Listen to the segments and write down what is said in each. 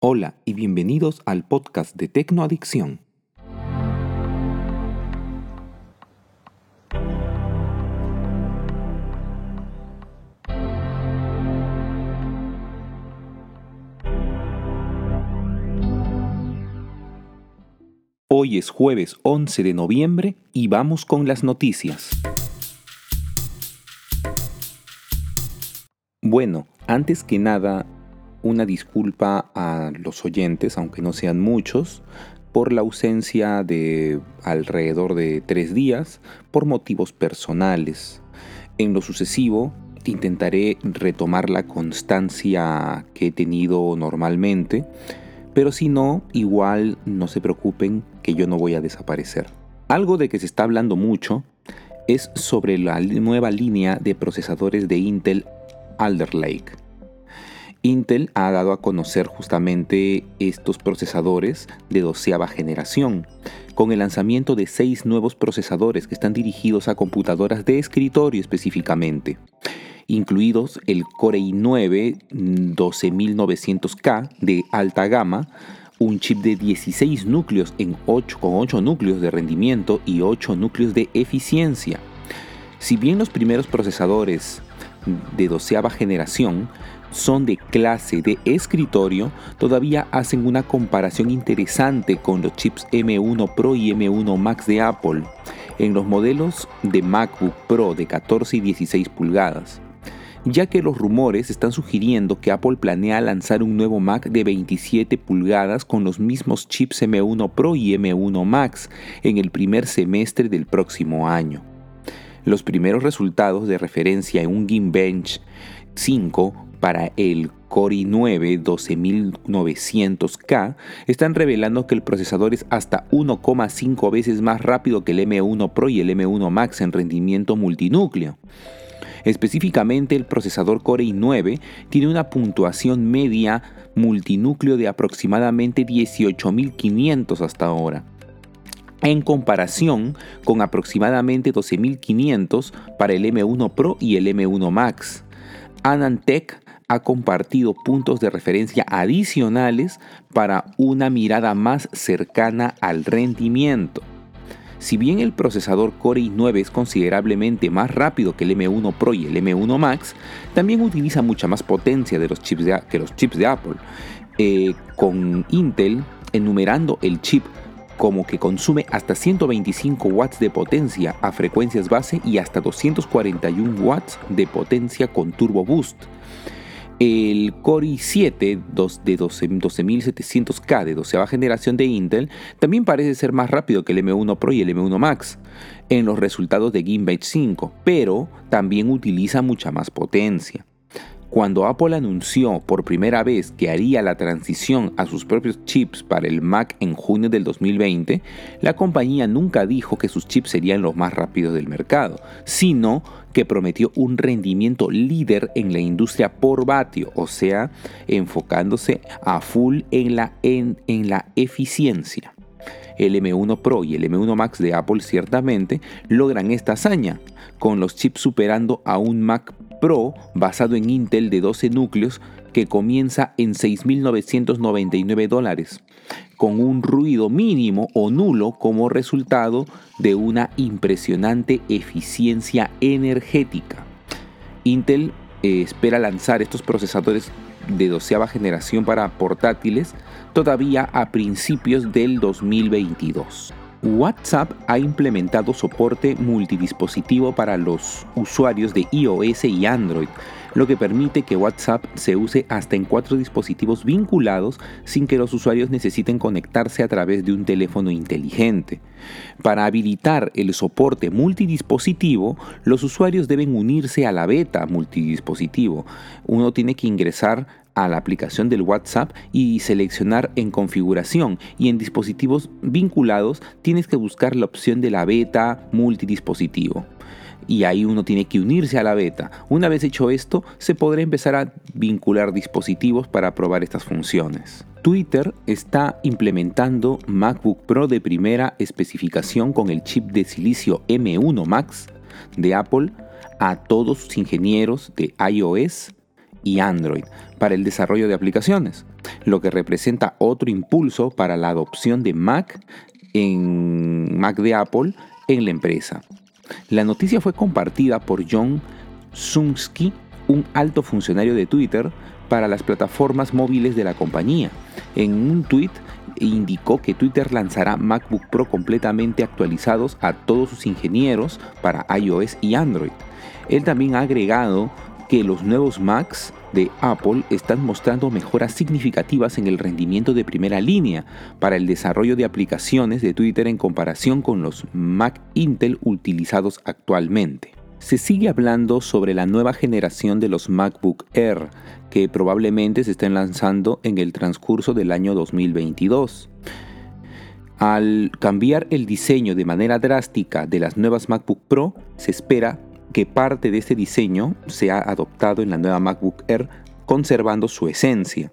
Hola y bienvenidos al podcast de Tecnoadicción. Hoy es jueves 11 de noviembre y vamos con las noticias. Bueno, antes que nada, una disculpa a los oyentes, aunque no sean muchos, por la ausencia de alrededor de tres días por motivos personales. En lo sucesivo, intentaré retomar la constancia que he tenido normalmente, pero si no, igual no se preocupen que yo no voy a desaparecer. Algo de que se está hablando mucho es sobre la nueva línea de procesadores de Intel Alder Lake. Intel ha dado a conocer justamente estos procesadores de doceava generación, con el lanzamiento de seis nuevos procesadores que están dirigidos a computadoras de escritorio específicamente, incluidos el Core i9 12900K de alta gama, un chip de 16 núcleos en 8, con 8 núcleos de rendimiento y 8 núcleos de eficiencia. Si bien los primeros procesadores de doceava generación son de clase de escritorio, todavía hacen una comparación interesante con los chips M1 Pro y M1 Max de Apple en los modelos de MacBook Pro de 14 y 16 pulgadas, ya que los rumores están sugiriendo que Apple planea lanzar un nuevo Mac de 27 pulgadas con los mismos chips M1 Pro y M1 Max en el primer semestre del próximo año. Los primeros resultados de referencia en un Geekbench 5 para el Core i9 12900K están revelando que el procesador es hasta 1,5 veces más rápido que el M1 Pro y el M1 Max en rendimiento multinúcleo. Específicamente el procesador Core i9 tiene una puntuación media multinúcleo de aproximadamente 18.500 hasta ahora en comparación con aproximadamente 12.500 para el M1 Pro y el M1 Max. Anantech ha compartido puntos de referencia adicionales para una mirada más cercana al rendimiento. Si bien el procesador Core i9 es considerablemente más rápido que el M1 Pro y el M1 Max, también utiliza mucha más potencia de los chips que los chips de Apple. Eh, con Intel enumerando el chip como que consume hasta 125 watts de potencia a frecuencias base y hasta 241 watts de potencia con turbo boost. El Core i7 de 12700K de 12 generación de Intel también parece ser más rápido que el M1 Pro y el M1 Max en los resultados de Geekbench 5, pero también utiliza mucha más potencia. Cuando Apple anunció por primera vez que haría la transición a sus propios chips para el Mac en junio del 2020, la compañía nunca dijo que sus chips serían los más rápidos del mercado, sino que prometió un rendimiento líder en la industria por vatio, o sea, enfocándose a full en la, en, en la eficiencia. El M1 Pro y el M1 Max de Apple ciertamente logran esta hazaña, con los chips superando a un Mac Pro basado en Intel de 12 núcleos que comienza en 6.999 dólares, con un ruido mínimo o nulo como resultado de una impresionante eficiencia energética. Intel eh, espera lanzar estos procesadores de doceava generación para portátiles todavía a principios del 2022. WhatsApp ha implementado soporte multidispositivo para los usuarios de iOS y Android, lo que permite que WhatsApp se use hasta en cuatro dispositivos vinculados sin que los usuarios necesiten conectarse a través de un teléfono inteligente. Para habilitar el soporte multidispositivo, los usuarios deben unirse a la beta multidispositivo. Uno tiene que ingresar a la aplicación del WhatsApp y seleccionar en configuración y en dispositivos vinculados tienes que buscar la opción de la beta multidispositivo. Y ahí uno tiene que unirse a la beta. Una vez hecho esto, se podrá empezar a vincular dispositivos para probar estas funciones. Twitter está implementando MacBook Pro de primera especificación con el chip de silicio M1 Max de Apple a todos sus ingenieros de iOS y Android para el desarrollo de aplicaciones, lo que representa otro impulso para la adopción de Mac de Apple en la empresa. La noticia fue compartida por John Sunsky, un alto funcionario de Twitter para las plataformas móviles de la compañía. En un tweet indicó que Twitter lanzará MacBook Pro completamente actualizados a todos sus ingenieros para iOS y Android. Él también ha agregado que los nuevos Macs de Apple están mostrando mejoras significativas en el rendimiento de primera línea para el desarrollo de aplicaciones de Twitter en comparación con los Mac Intel utilizados actualmente. Se sigue hablando sobre la nueva generación de los MacBook Air, que probablemente se estén lanzando en el transcurso del año 2022. Al cambiar el diseño de manera drástica de las nuevas MacBook Pro, se espera que parte de este diseño sea adoptado en la nueva MacBook Air conservando su esencia.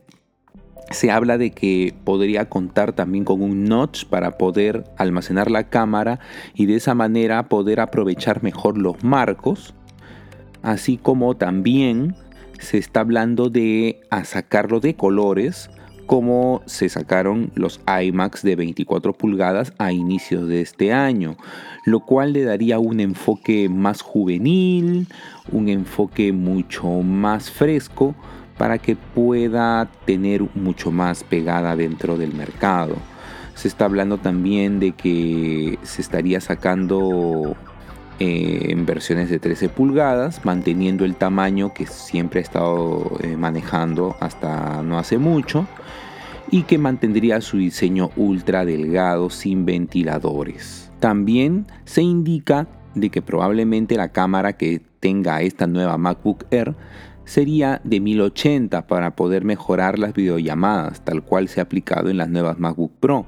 Se habla de que podría contar también con un notch para poder almacenar la cámara y de esa manera poder aprovechar mejor los marcos, así como también se está hablando de sacarlo de colores como se sacaron los iMacs de 24 pulgadas a inicios de este año, lo cual le daría un enfoque más juvenil, un enfoque mucho más fresco para que pueda tener mucho más pegada dentro del mercado. Se está hablando también de que se estaría sacando eh, en versiones de 13 pulgadas, manteniendo el tamaño que siempre ha estado eh, manejando hasta no hace mucho y que mantendría su diseño ultra delgado sin ventiladores. También se indica de que probablemente la cámara que tenga esta nueva MacBook Air sería de 1080 para poder mejorar las videollamadas, tal cual se ha aplicado en las nuevas MacBook Pro.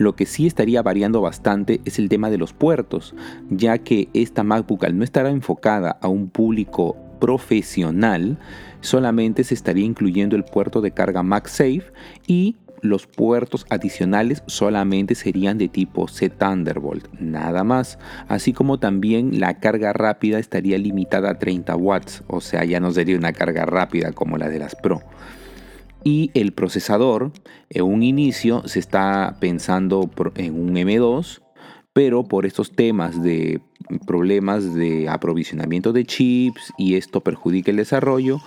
Lo que sí estaría variando bastante es el tema de los puertos, ya que esta MacBook al no estar enfocada a un público profesional, solamente se estaría incluyendo el puerto de carga MagSafe y los puertos adicionales solamente serían de tipo C Thunderbolt, nada más, así como también la carga rápida estaría limitada a 30 watts, o sea, ya no sería una carga rápida como la de las Pro y el procesador en un inicio se está pensando en un M2 pero por estos temas de problemas de aprovisionamiento de chips y esto perjudica el desarrollo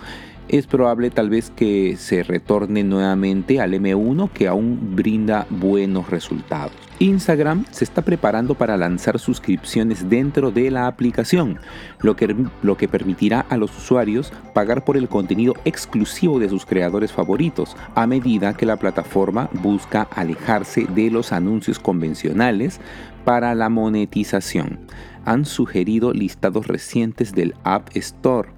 es probable tal vez que se retorne nuevamente al M1 que aún brinda buenos resultados. Instagram se está preparando para lanzar suscripciones dentro de la aplicación, lo que, lo que permitirá a los usuarios pagar por el contenido exclusivo de sus creadores favoritos, a medida que la plataforma busca alejarse de los anuncios convencionales para la monetización. Han sugerido listados recientes del App Store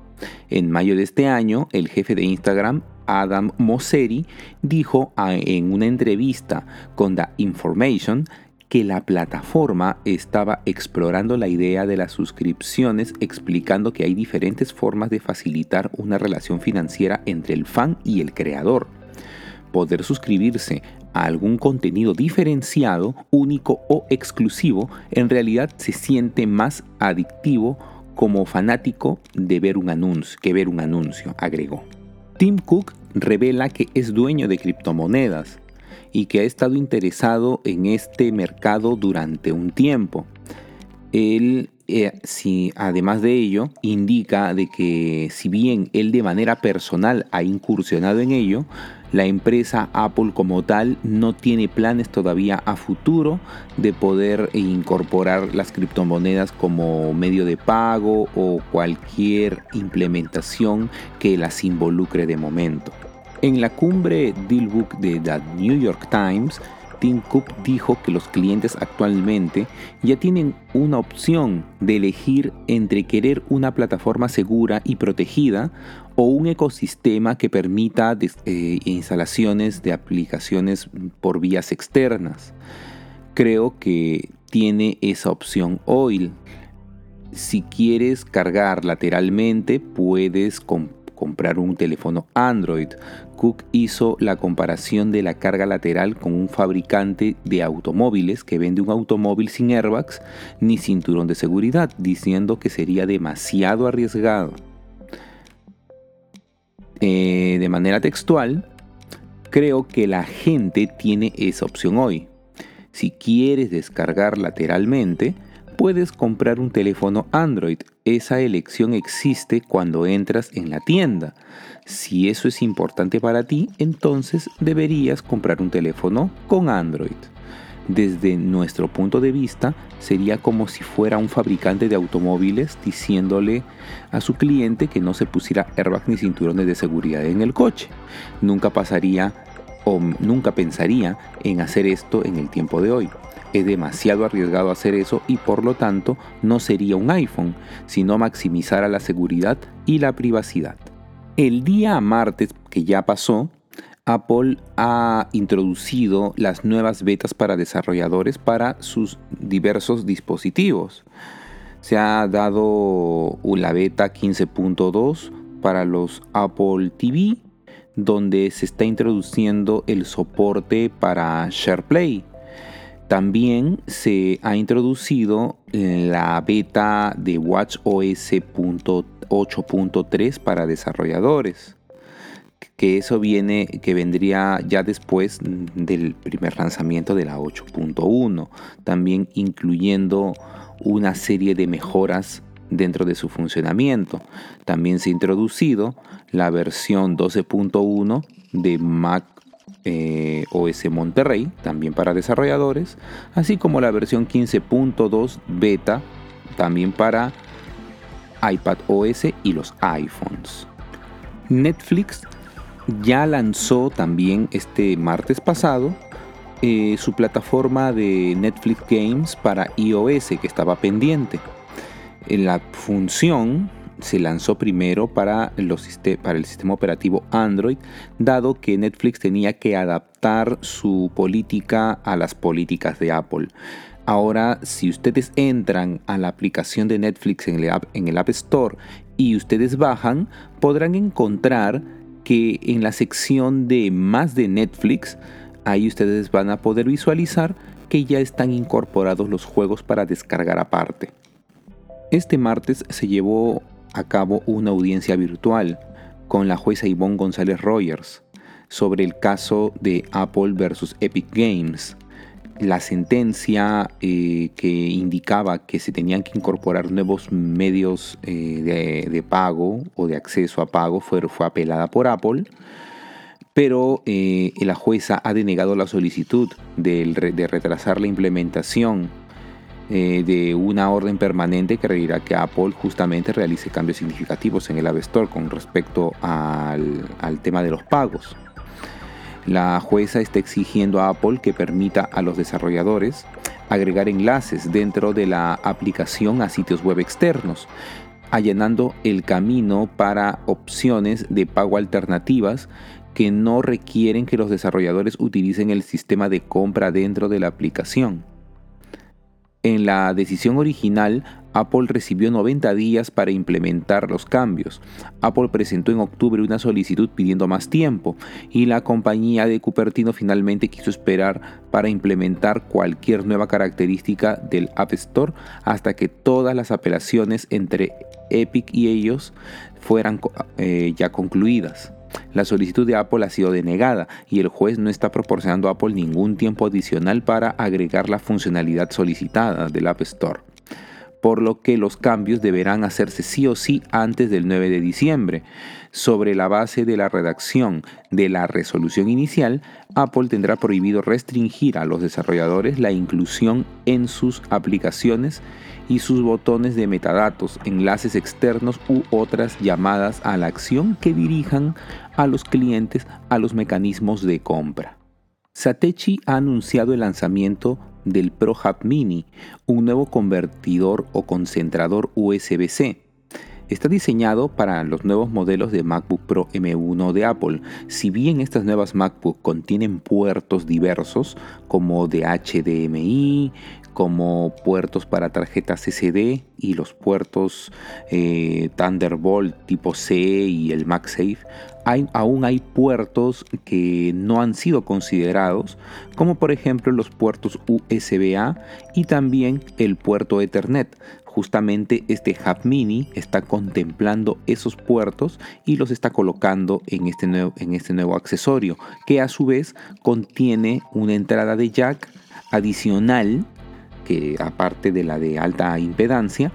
en mayo de este año, el jefe de Instagram, Adam Mosseri, dijo en una entrevista con The Information que la plataforma estaba explorando la idea de las suscripciones explicando que hay diferentes formas de facilitar una relación financiera entre el fan y el creador. Poder suscribirse a algún contenido diferenciado, único o exclusivo, en realidad se siente más adictivo como fanático de ver un anuncio, que ver un anuncio, agregó. Tim Cook revela que es dueño de criptomonedas y que ha estado interesado en este mercado durante un tiempo. Él, eh, si, además de ello, indica de que si bien él de manera personal ha incursionado en ello, la empresa Apple como tal no tiene planes todavía a futuro de poder incorporar las criptomonedas como medio de pago o cualquier implementación que las involucre de momento. En la cumbre Dealbook de The New York Times, Tim Cook dijo que los clientes actualmente ya tienen una opción de elegir entre querer una plataforma segura y protegida o un ecosistema que permita eh, instalaciones de aplicaciones por vías externas. Creo que tiene esa opción Oil. Si quieres cargar lateralmente, puedes comprar un teléfono Android. Cook hizo la comparación de la carga lateral con un fabricante de automóviles que vende un automóvil sin airbags ni cinturón de seguridad, diciendo que sería demasiado arriesgado. Eh, de manera textual, creo que la gente tiene esa opción hoy. Si quieres descargar lateralmente, puedes comprar un teléfono Android. Esa elección existe cuando entras en la tienda. Si eso es importante para ti, entonces deberías comprar un teléfono con Android. Desde nuestro punto de vista, sería como si fuera un fabricante de automóviles diciéndole a su cliente que no se pusiera airbag ni cinturones de seguridad en el coche. Nunca pasaría o nunca pensaría en hacer esto en el tiempo de hoy. Es demasiado arriesgado hacer eso y por lo tanto no sería un iPhone, sino maximizar la seguridad y la privacidad. El día martes que ya pasó, Apple ha introducido las nuevas betas para desarrolladores para sus diversos dispositivos. Se ha dado la beta 15.2 para los Apple TV, donde se está introduciendo el soporte para SharePlay. También se ha introducido la beta de WatchOS 8.3 para desarrolladores que eso viene, que vendría ya después del primer lanzamiento de la 8.1, también incluyendo una serie de mejoras dentro de su funcionamiento. También se ha introducido la versión 12.1 de Mac eh, OS Monterrey, también para desarrolladores, así como la versión 15.2 beta, también para iPad OS y los iPhones. Netflix ya lanzó también este martes pasado eh, su plataforma de Netflix Games para iOS que estaba pendiente. La función se lanzó primero para, para el sistema operativo Android, dado que Netflix tenía que adaptar su política a las políticas de Apple. Ahora, si ustedes entran a la aplicación de Netflix en el, en el App Store y ustedes bajan, podrán encontrar que en la sección de más de Netflix, ahí ustedes van a poder visualizar que ya están incorporados los juegos para descargar aparte. Este martes se llevó a cabo una audiencia virtual con la jueza Ivonne González Rogers sobre el caso de Apple versus Epic Games. La sentencia eh, que indicaba que se tenían que incorporar nuevos medios eh, de, pago o de acceso a pago fue, fue apelada por Apple, pero eh, la jueza ha denegado la solicitud de retrasar la implementación de una orden permanente que requerirá que Apple justamente realice cambios significativos en el App Store con respecto al, al tema de los pagos. La jueza está exigiendo a Apple que permita a los desarrolladores agregar enlaces dentro de la aplicación a sitios web externos, allanando el camino para opciones de pago alternativas que no requieren que los desarrolladores utilicen el sistema de compra dentro de la aplicación. En la decisión original, Apple recibió 90 días para implementar los cambios. Apple presentó en octubre una solicitud pidiendo más tiempo y la compañía de Cupertino finalmente quiso esperar para implementar cualquier nueva característica del App Store hasta que todas las apelaciones entre Epic y ellos fueran eh, ya concluidas. La solicitud de Apple ha sido denegada y el juez no está proporcionando a Apple ningún tiempo adicional para agregar la funcionalidad solicitada del App Store por lo que los cambios deberán hacerse sí o sí antes del 9 de diciembre. Sobre la base de la redacción de la resolución inicial, Apple tendrá prohibido restringir a los desarrolladores la inclusión en sus aplicaciones y sus botones de metadatos, enlaces externos u otras llamadas a la acción que dirijan a los clientes a los mecanismos de compra. Satechi ha anunciado el lanzamiento del ProHub Mini, un nuevo convertidor o concentrador USB-C. Está diseñado para los nuevos modelos de MacBook Pro M1 de Apple. Si bien estas nuevas MacBook contienen puertos diversos como de HDMI, como puertos para tarjetas SD y los puertos eh, Thunderbolt tipo C y el MagSafe, hay, aún hay puertos que no han sido considerados, como por ejemplo los puertos USB-A y también el puerto Ethernet. Justamente este Hub Mini está contemplando esos puertos y los está colocando en este nuevo, en este nuevo accesorio, que a su vez contiene una entrada de jack adicional, que aparte de la de alta impedancia,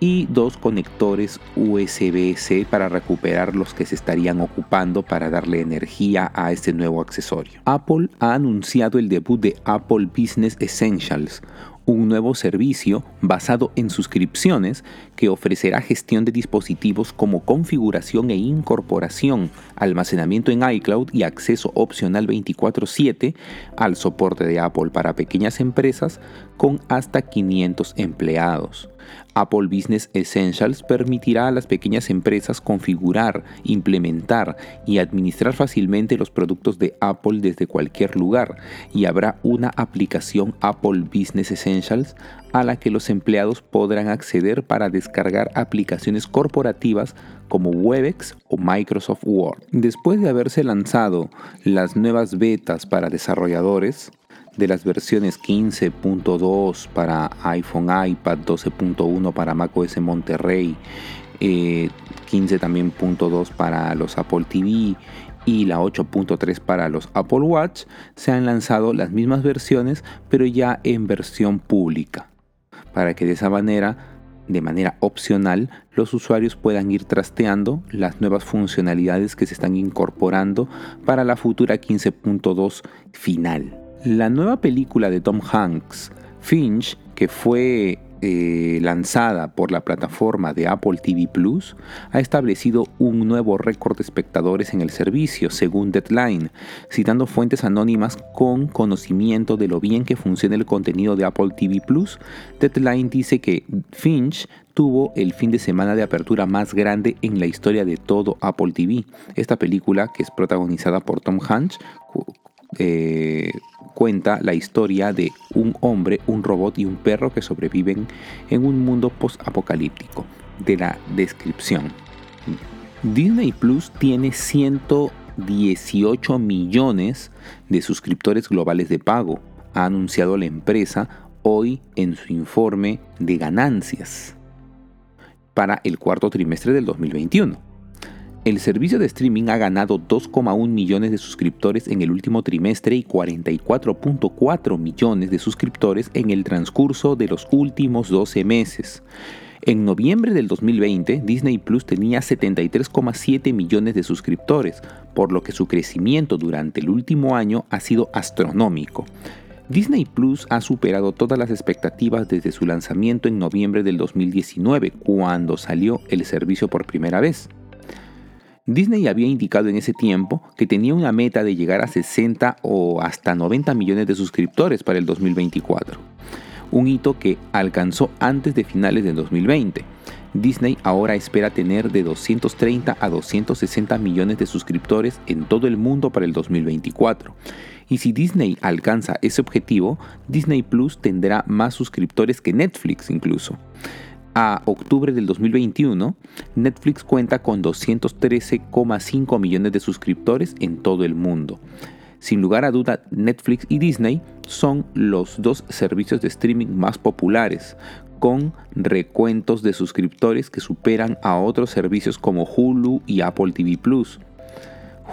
y dos conectores USB-C para recuperar los que se estarían ocupando para darle energía a este nuevo accesorio. Apple ha anunciado el debut de Apple Business Essentials, un nuevo servicio basado en suscripciones que ofrecerá gestión de dispositivos como configuración e incorporación, almacenamiento en iCloud y acceso opcional 24/7 al soporte de Apple para pequeñas empresas con hasta 500 empleados. Apple Business Essentials permitirá a las pequeñas empresas configurar, implementar y administrar fácilmente los productos de Apple desde cualquier lugar y habrá una aplicación Apple Business Essentials a la que los empleados podrán acceder para descargar aplicaciones corporativas como Webex o Microsoft Word. Después de haberse lanzado las nuevas betas para desarrolladores, de las versiones 15.2 para iPhone, iPad, 12.1 para macOS Monterrey, 15 eh, también para los Apple TV y la 8.3 para los Apple Watch, se han lanzado las mismas versiones, pero ya en versión pública, para que de esa manera, de manera opcional, los usuarios puedan ir trasteando las nuevas funcionalidades que se están incorporando para la futura 15.2 final. La nueva película de Tom Hanks, Finch, que fue eh, lanzada por la plataforma de Apple TV Plus, ha establecido un nuevo récord de espectadores en el servicio, según Deadline, citando fuentes anónimas con conocimiento de lo bien que funciona el contenido de Apple TV Plus. Deadline dice que Finch tuvo el fin de semana de apertura más grande en la historia de todo Apple TV. Esta película, que es protagonizada por Tom Hanks, eh, cuenta la historia de un hombre, un robot y un perro que sobreviven en un mundo post-apocalíptico. De la descripción. Disney Plus tiene 118 millones de suscriptores globales de pago, ha anunciado la empresa hoy en su informe de ganancias para el cuarto trimestre del 2021. El servicio de streaming ha ganado 2,1 millones de suscriptores en el último trimestre y 44.4 millones de suscriptores en el transcurso de los últimos 12 meses. En noviembre del 2020, Disney Plus tenía 73,7 millones de suscriptores, por lo que su crecimiento durante el último año ha sido astronómico. Disney Plus ha superado todas las expectativas desde su lanzamiento en noviembre del 2019, cuando salió el servicio por primera vez. Disney había indicado en ese tiempo que tenía una meta de llegar a 60 o hasta 90 millones de suscriptores para el 2024, un hito que alcanzó antes de finales del 2020. Disney ahora espera tener de 230 a 260 millones de suscriptores en todo el mundo para el 2024. Y si Disney alcanza ese objetivo, Disney Plus tendrá más suscriptores que Netflix incluso a octubre del 2021, Netflix cuenta con 213,5 millones de suscriptores en todo el mundo. Sin lugar a duda, Netflix y Disney son los dos servicios de streaming más populares, con recuentos de suscriptores que superan a otros servicios como Hulu y Apple TV Plus.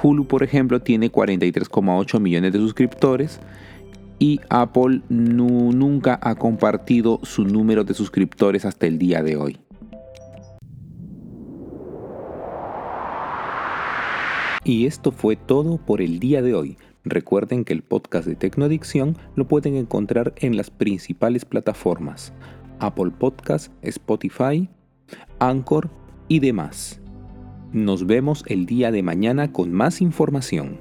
Hulu, por ejemplo, tiene 43,8 millones de suscriptores, y Apple nunca ha compartido su número de suscriptores hasta el día de hoy. Y esto fue todo por el día de hoy. Recuerden que el podcast de Tecnoadicción lo pueden encontrar en las principales plataformas, Apple Podcast, Spotify, Anchor y demás. Nos vemos el día de mañana con más información.